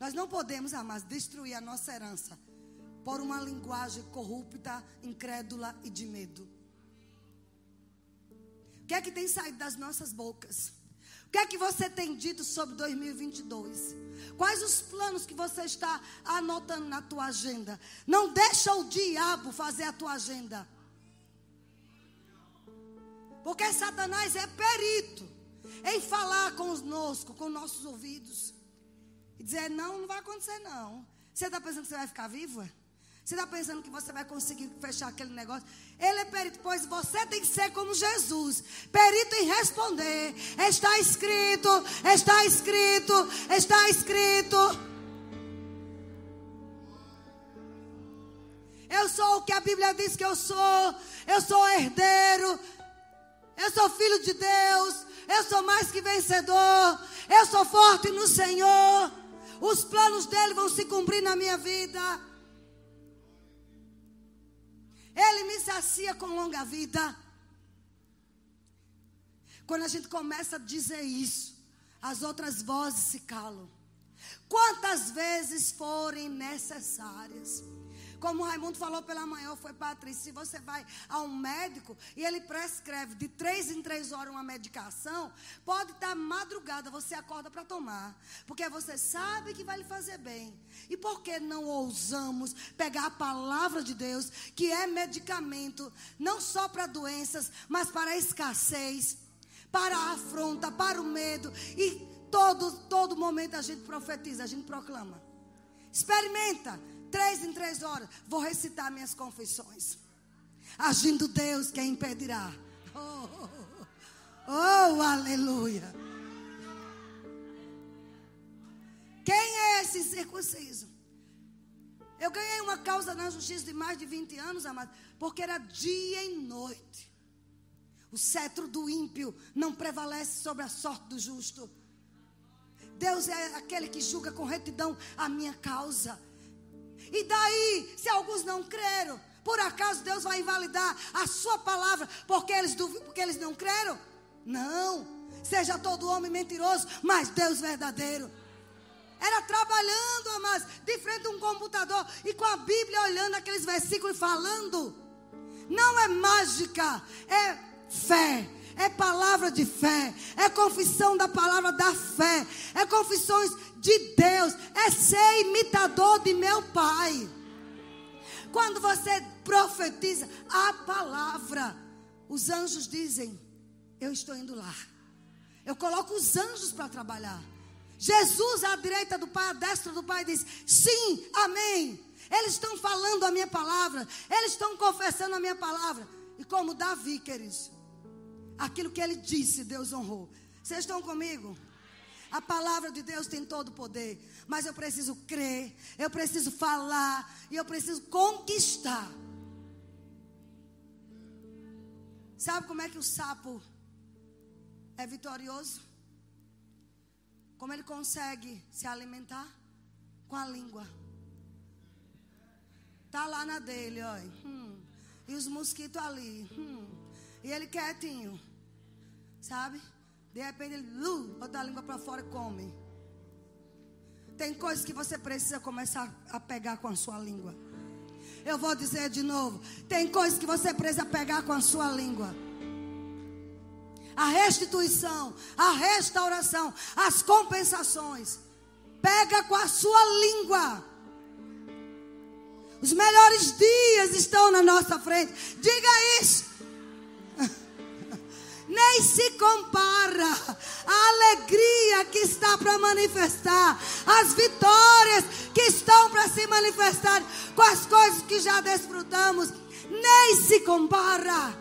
Nós não podemos, amados, destruir a nossa herança por uma linguagem corrupta, incrédula e de medo. Que é que tem saído das nossas bocas? O que é que você tem dito sobre 2022? Quais os planos que você está anotando na tua agenda? Não deixa o diabo fazer a tua agenda. Porque Satanás é perito em falar conosco, com nossos ouvidos. E dizer, não, não vai acontecer não. Você está pensando que você vai ficar viva? Você está pensando que você vai conseguir fechar aquele negócio? Ele é perito, pois você tem que ser como Jesus perito em responder. Está escrito, está escrito, está escrito. Eu sou o que a Bíblia diz que eu sou. Eu sou herdeiro. Eu sou filho de Deus. Eu sou mais que vencedor. Eu sou forte no Senhor. Os planos dele vão se cumprir na minha vida. Me sacia com longa vida. Quando a gente começa a dizer isso, as outras vozes se calam. Quantas vezes forem necessárias. Como o Raimundo falou pela manhã, foi Patrícia, se você vai a um médico e ele prescreve de três em três horas uma medicação, pode estar madrugada, você acorda para tomar. Porque você sabe que vai lhe fazer bem. E por que não ousamos pegar a palavra de Deus, que é medicamento, não só para doenças, mas para a escassez, para a afronta, para o medo. E todo, todo momento a gente profetiza, a gente proclama. Experimenta. Três em três horas, vou recitar minhas confissões. Agindo Deus, quem impedirá? Oh, oh, oh, oh aleluia. Quem é esse circunciso? Eu ganhei uma causa na justiça de mais de 20 anos, amado, porque era dia e noite. O cetro do ímpio não prevalece sobre a sorte do justo. Deus é aquele que julga com retidão a minha causa. E daí, se alguns não creram, por acaso Deus vai invalidar a sua palavra porque eles, porque eles não creram? Não. Seja todo homem mentiroso, mas Deus verdadeiro. Era trabalhando, amados, de frente a um computador e com a Bíblia olhando aqueles versículos e falando. Não é mágica, é fé é palavra de fé, é confissão da palavra da fé, é confissões de Deus, é ser imitador de meu Pai. Quando você profetiza a palavra, os anjos dizem: Eu estou indo lá. Eu coloco os anjos para trabalhar. Jesus à direita do Pai, à destra do Pai, diz: Sim, amém. Eles estão falando a minha palavra, eles estão confessando a minha palavra. E como Davi, queridos, Aquilo que ele disse, Deus honrou. Vocês estão comigo? A palavra de Deus tem todo o poder. Mas eu preciso crer, eu preciso falar e eu preciso conquistar. Sabe como é que o sapo é vitorioso? Como ele consegue se alimentar? Com a língua. Tá lá na dele, olha. Hum. E os mosquitos ali. Hum. E ele quietinho. Sabe? De repente ele uh, bota a língua para fora e come. Tem coisas que você precisa começar a pegar com a sua língua. Eu vou dizer de novo. Tem coisas que você precisa pegar com a sua língua. A restituição, a restauração, as compensações. Pega com a sua língua. Os melhores dias estão na nossa frente. Diga isso nem se compara a alegria que está para manifestar, as vitórias que estão para se manifestar com as coisas que já desfrutamos, nem se compara.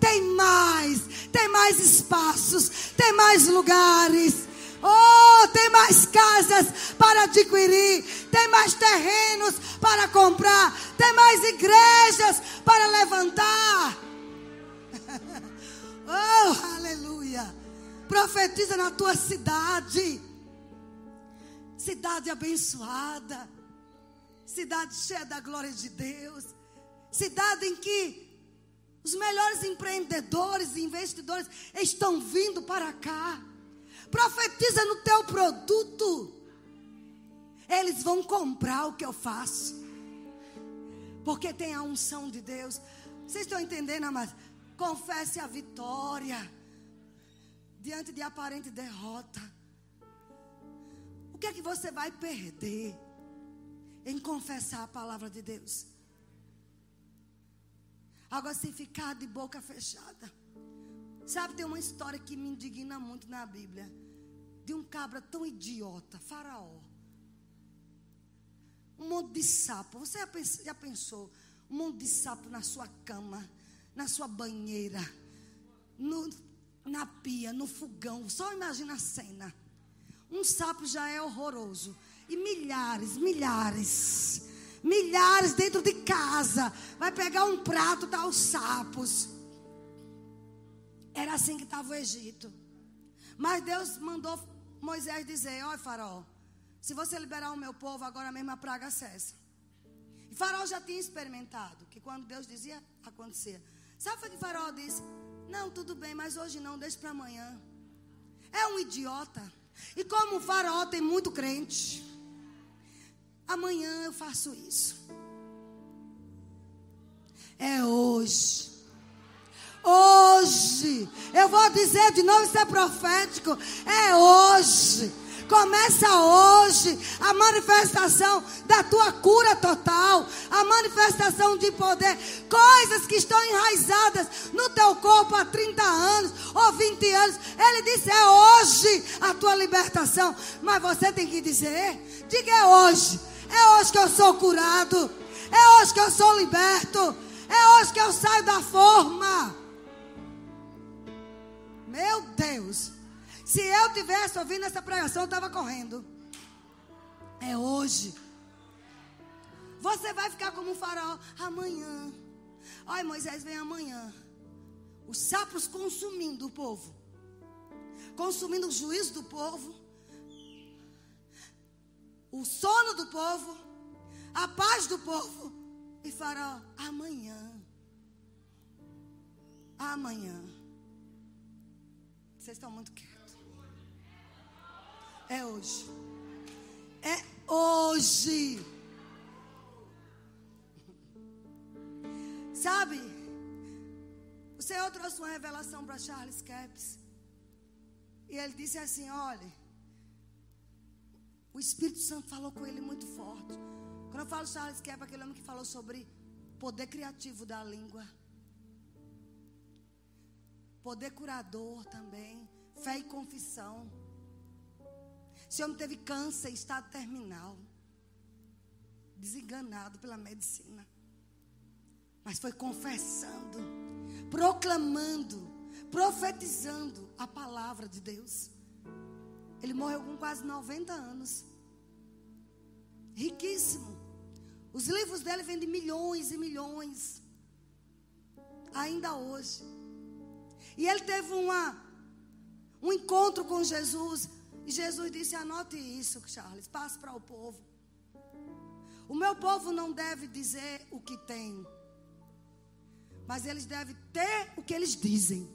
Tem mais, tem mais espaços, tem mais lugares. Oh, tem mais casas para adquirir, tem mais terrenos para comprar, tem mais igrejas para levantar. Oh, aleluia. Profetiza na tua cidade. Cidade abençoada. Cidade cheia da glória de Deus. Cidade em que os melhores empreendedores e investidores estão vindo para cá. Profetiza no teu produto. Eles vão comprar o que eu faço. Porque tem a unção de Deus. Vocês estão entendendo, amados? Confesse a vitória diante de aparente derrota. O que é que você vai perder em confessar a palavra de Deus? Agora, se ficar de boca fechada. Sabe, tem uma história que me indigna muito na Bíblia. De um cabra tão idiota, faraó. Um monte de sapo. Você já pensou? Um monte de sapo na sua cama, na sua banheira, no, na pia, no fogão. Só imagina a cena. Um sapo já é horroroso. E milhares, milhares, milhares dentro de casa. Vai pegar um prato, tá os sapos. Era assim que estava o Egito. Mas Deus mandou Moisés dizer: Olha, Faraó, se você liberar o meu povo, agora mesmo a praga cessa. E Faraó já tinha experimentado que quando Deus dizia, acontecia. Sabe o que Faraó disse? Não, tudo bem, mas hoje não, deixa para amanhã. É um idiota. E como o Faraó tem muito crente, amanhã eu faço isso. É hoje. Hoje. Eu vou dizer de novo, isso é profético. É hoje. Começa hoje a manifestação da tua cura total, a manifestação de poder, coisas que estão enraizadas no teu corpo há 30 anos ou 20 anos. Ele disse: é hoje a tua libertação, mas você tem que dizer: diga é hoje, é hoje que eu sou curado, é hoje que eu sou liberto, é hoje que eu saio da forma. Meu Deus. Se eu tivesse ouvindo essa pregação, eu estava correndo. É hoje. Você vai ficar como um faraó amanhã. Olha, Moisés vem amanhã. Os sapos consumindo o povo. Consumindo o juízo do povo. O sono do povo. A paz do povo. E faraó, amanhã. Amanhã. Vocês estão muito quietos. É hoje. É hoje. Sabe? O Senhor trouxe uma revelação para Charles Capps. E ele disse assim: olha, o Espírito Santo falou com ele muito forte. Quando eu falo Charles Capps, aquele homem que falou sobre poder criativo da língua, poder curador também, fé e confissão. Esse homem teve câncer, estado terminal. Desenganado pela medicina. Mas foi confessando, proclamando, profetizando a palavra de Deus. Ele morreu com quase 90 anos. Riquíssimo. Os livros dele vendem milhões e milhões. Ainda hoje. E ele teve uma, um encontro com Jesus e Jesus disse: Anote isso, Charles, passe para o povo. O meu povo não deve dizer o que tem, mas eles devem ter o que eles dizem.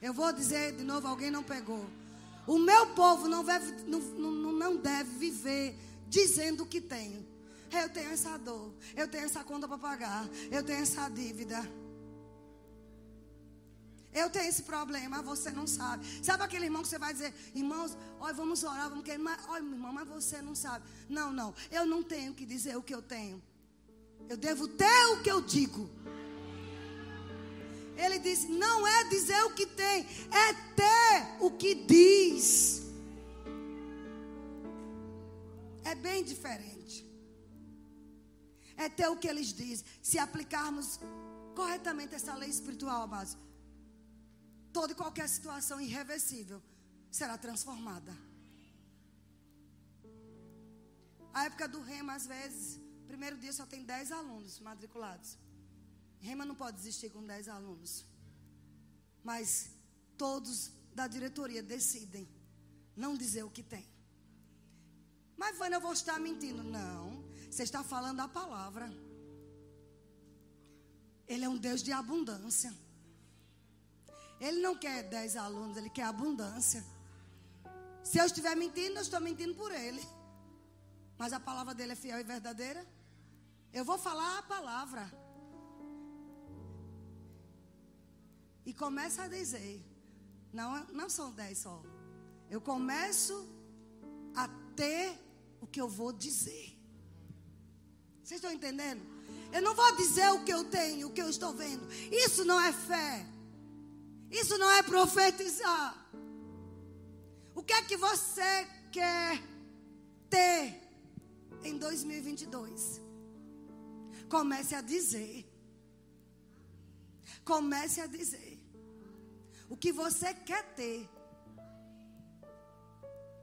Eu vou dizer de novo: alguém não pegou. O meu povo não deve, não, não, deve viver dizendo o que tem. Eu tenho essa dor, eu tenho essa conta para pagar, eu tenho essa dívida. Eu tenho esse problema, você não sabe. Sabe aquele irmão que você vai dizer, irmãos, olha, vamos orar, vamos querer, mas, olha, irmão, mas você não sabe. Não, não, eu não tenho que dizer o que eu tenho. Eu devo ter o que eu digo. Ele disse: não é dizer o que tem, é ter o que diz. É bem diferente. É ter o que eles dizem. Se aplicarmos corretamente essa lei espiritual, amados toda e qualquer situação irreversível será transformada. A época do rema, às vezes, primeiro dia só tem 10 alunos matriculados. Rema não pode existir com 10 alunos. Mas todos da diretoria decidem não dizer o que tem. Mas, Vânia, eu vou estar mentindo. Não, você está falando a palavra. Ele é um Deus de abundância. Ele não quer dez alunos, ele quer abundância. Se eu estiver mentindo, eu estou mentindo por ele. Mas a palavra dele é fiel e verdadeira. Eu vou falar a palavra. E começa a dizer. Não, não são dez só. Eu começo a ter o que eu vou dizer. Vocês estão entendendo? Eu não vou dizer o que eu tenho, o que eu estou vendo. Isso não é fé. Isso não é profetizar. O que é que você quer ter em 2022? Comece a dizer. Comece a dizer. O que você quer ter.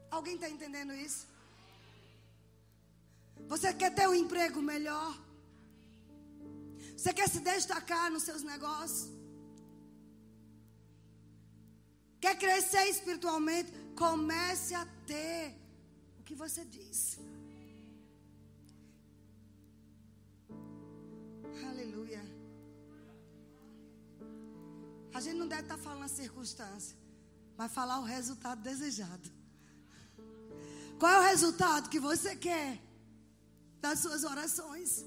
Alguém está entendendo isso? Você quer ter um emprego melhor? Você quer se destacar nos seus negócios? Quer crescer espiritualmente? Comece a ter o que você diz. Aleluia. A gente não deve estar falando a circunstância, mas falar o resultado desejado. Qual é o resultado que você quer das suas orações?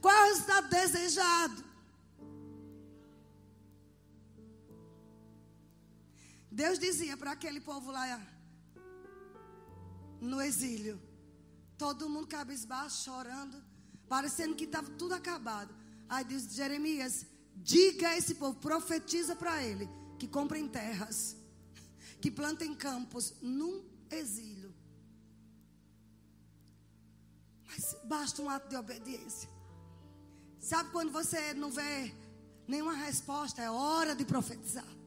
Qual é o resultado desejado? Deus dizia para aquele povo lá no exílio, todo mundo cabisbaixo, chorando, parecendo que estava tudo acabado. Aí diz Jeremias: diga a esse povo, profetiza para ele que comprem terras, que plantem campos num exílio. Mas basta um ato de obediência. Sabe quando você não vê nenhuma resposta? É hora de profetizar.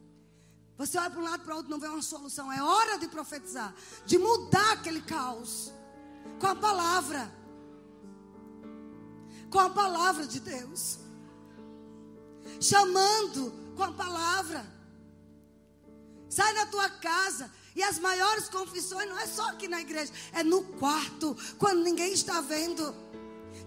Você olha para um lado para o outro, não vê uma solução. É hora de profetizar, de mudar aquele caos com a palavra. Com a palavra de Deus. Chamando com a palavra. Sai da tua casa. E as maiores confissões não é só aqui na igreja, é no quarto, quando ninguém está vendo.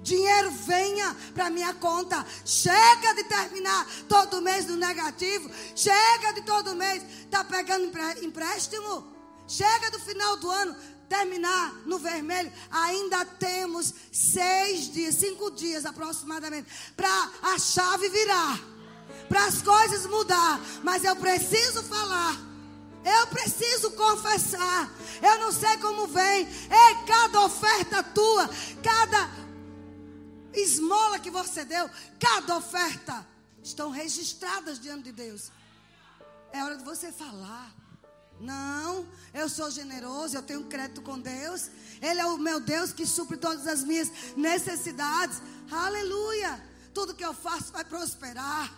Dinheiro venha para minha conta. Chega de terminar todo mês no negativo. Chega de todo mês estar tá pegando empréstimo. Chega do final do ano terminar no vermelho. Ainda temos seis dias, cinco dias aproximadamente, para a chave virar, para as coisas mudar. Mas eu preciso falar. Eu preciso confessar. Eu não sei como vem. Ei, cada oferta tua, cada esmola que você deu, cada oferta, estão registradas diante de Deus. É hora de você falar. Não, eu sou generoso, eu tenho crédito com Deus. Ele é o meu Deus que supre todas as minhas necessidades. Aleluia! Tudo que eu faço vai prosperar.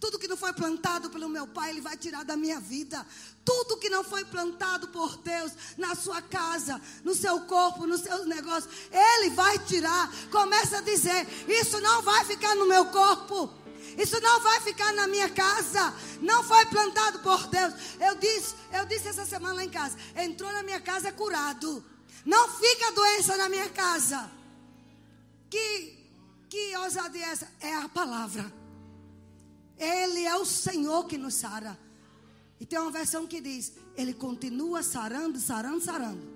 Tudo que não foi plantado pelo meu pai, ele vai tirar da minha vida. Tudo que não foi plantado por Deus na sua casa, no seu corpo, nos seus negócios, ele vai tirar. Começa a dizer: Isso não vai ficar no meu corpo. Isso não vai ficar na minha casa. Não foi plantado por Deus. Eu disse, eu disse essa semana lá em casa: entrou na minha casa curado. Não fica doença na minha casa. Que, que ousadia é essa? É a palavra. Ele é o Senhor que nos sara. E tem uma versão que diz: Ele continua sarando, sarando, sarando.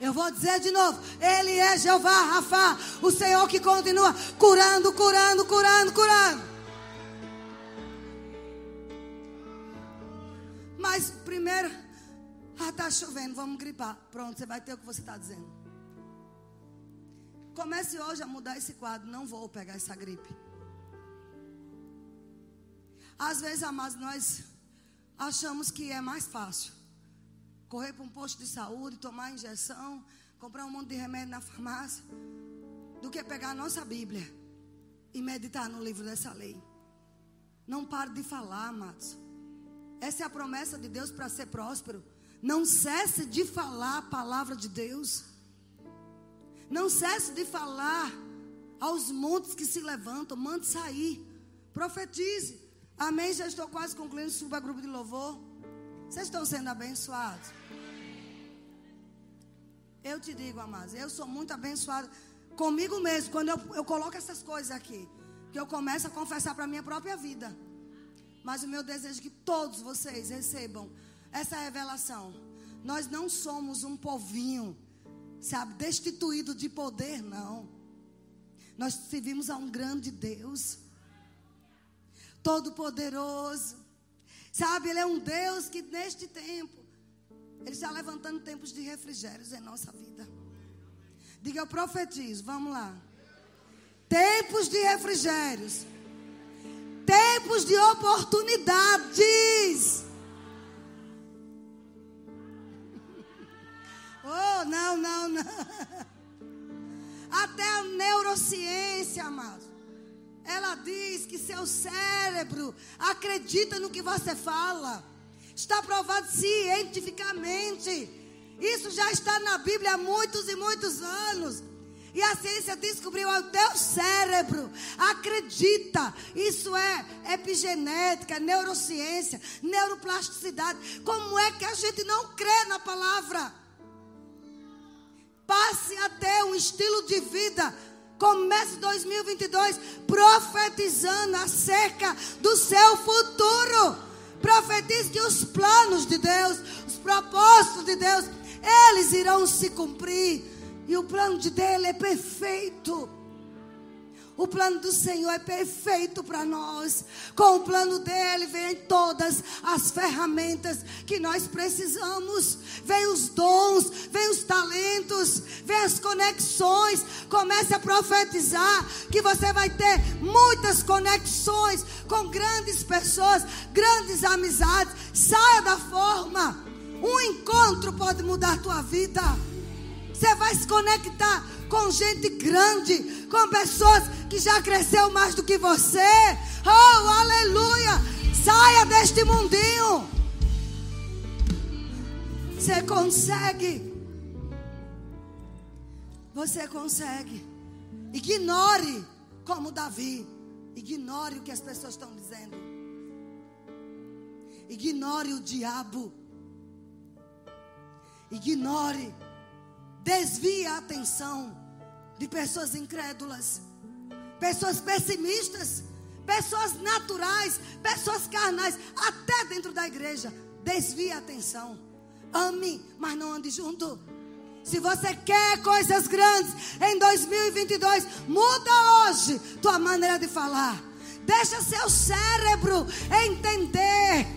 Eu vou dizer de novo: Ele é Jeová Rafa, o Senhor que continua curando, curando, curando, curando. Mas primeiro, ah, está chovendo, vamos gripar. Pronto, você vai ter o que você está dizendo. Comece hoje a mudar esse quadro. Não vou pegar essa gripe. Às vezes, amados, nós achamos que é mais fácil correr para um posto de saúde, tomar injeção, comprar um monte de remédio na farmácia, do que pegar a nossa Bíblia e meditar no livro dessa lei. Não pare de falar, amados. Essa é a promessa de Deus para ser próspero. Não cesse de falar a palavra de Deus. Não cesse de falar aos montes que se levantam. Mande sair. Profetize. Amém? Já estou quase concluindo. Suba grupo de louvor. Vocês estão sendo abençoados? Eu te digo, amados, eu sou muito abençoado comigo mesmo. Quando eu, eu coloco essas coisas aqui, que eu começo a confessar para a minha própria vida. Mas o meu desejo é que todos vocês recebam essa revelação. Nós não somos um povinho, sabe, destituído de poder, não. Nós servimos a um grande Deus, todo-poderoso. Sabe, Ele é um Deus que neste tempo, Ele está levantando tempos de refrigérios em nossa vida. Diga, eu profetizo, vamos lá. Tempos de refrigérios, tempos de oportunidades. Oh, não, não, não. Até a neurociência, amado. Ela diz que seu cérebro acredita no que você fala. Está provado cientificamente. Isso já está na Bíblia há muitos e muitos anos. E a ciência descobriu o teu cérebro. Acredita. Isso é epigenética, neurociência, neuroplasticidade. Como é que a gente não crê na palavra? Passe a ter um estilo de vida. Comece 2022 profetizando acerca do seu futuro. Profetize que os planos de Deus, os propósitos de Deus, eles irão se cumprir. E o plano de Deus é perfeito. O plano do Senhor é perfeito para nós. Com o plano dele vem todas as ferramentas que nós precisamos. Vem os dons, vem os talentos, vem as conexões. Comece a profetizar que você vai ter muitas conexões com grandes pessoas, grandes amizades. Saia da forma. Um encontro pode mudar a tua vida. Você vai se conectar com gente grande, com pessoas que já cresceu mais do que você. Oh, aleluia! Saia deste mundinho. Você consegue. Você consegue. Ignore como Davi. Ignore o que as pessoas estão dizendo. Ignore o diabo. Ignore. Desvie a atenção de pessoas incrédulas, pessoas pessimistas, pessoas naturais, pessoas carnais, até dentro da igreja. Desvie a atenção. Ame, mas não ande junto. Se você quer coisas grandes em 2022, muda hoje tua maneira de falar. Deixa seu cérebro entender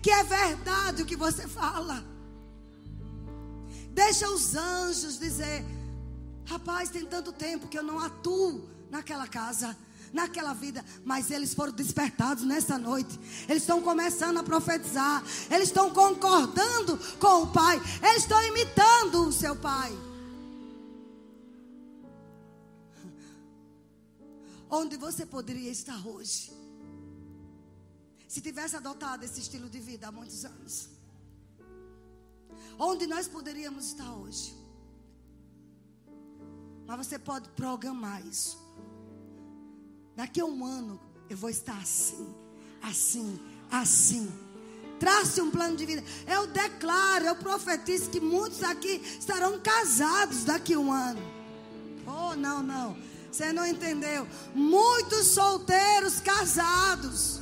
que é verdade o que você fala. Deixa os anjos dizer: Rapaz, tem tanto tempo que eu não atuo naquela casa, naquela vida, mas eles foram despertados nessa noite. Eles estão começando a profetizar, eles estão concordando com o Pai, eles estão imitando o seu Pai. Onde você poderia estar hoje? Se tivesse adotado esse estilo de vida há muitos anos. Onde nós poderíamos estar hoje? Mas você pode programar isso. Daqui a um ano eu vou estar assim, assim, assim. Trace um plano de vida. Eu declaro, eu profetizo que muitos aqui estarão casados daqui a um ano. Oh, não, não. Você não entendeu. Muitos solteiros casados.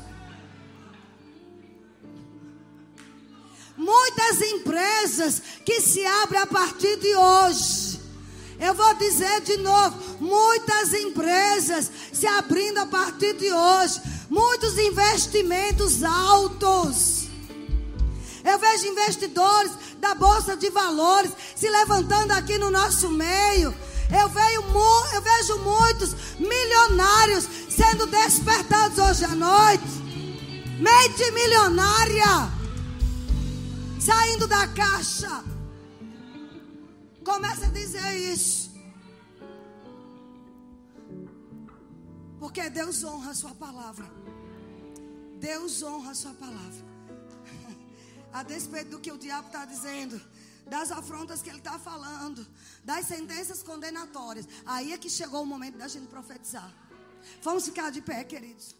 Muitas empresas que se abrem a partir de hoje. Eu vou dizer de novo: muitas empresas se abrindo a partir de hoje, muitos investimentos altos. Eu vejo investidores da Bolsa de Valores se levantando aqui no nosso meio. Eu, vejo, eu vejo muitos milionários sendo despertados hoje à noite. Mente milionária saindo da caixa. Comece a dizer isso. Porque Deus honra a sua palavra. Deus honra a sua palavra. <laughs> A despeito do que o diabo está dizendo, das afrontas que ele está falando, das sentenças condenatórias. Aí é que chegou o momento da gente profetizar. Vamos ficar de pé, queridos.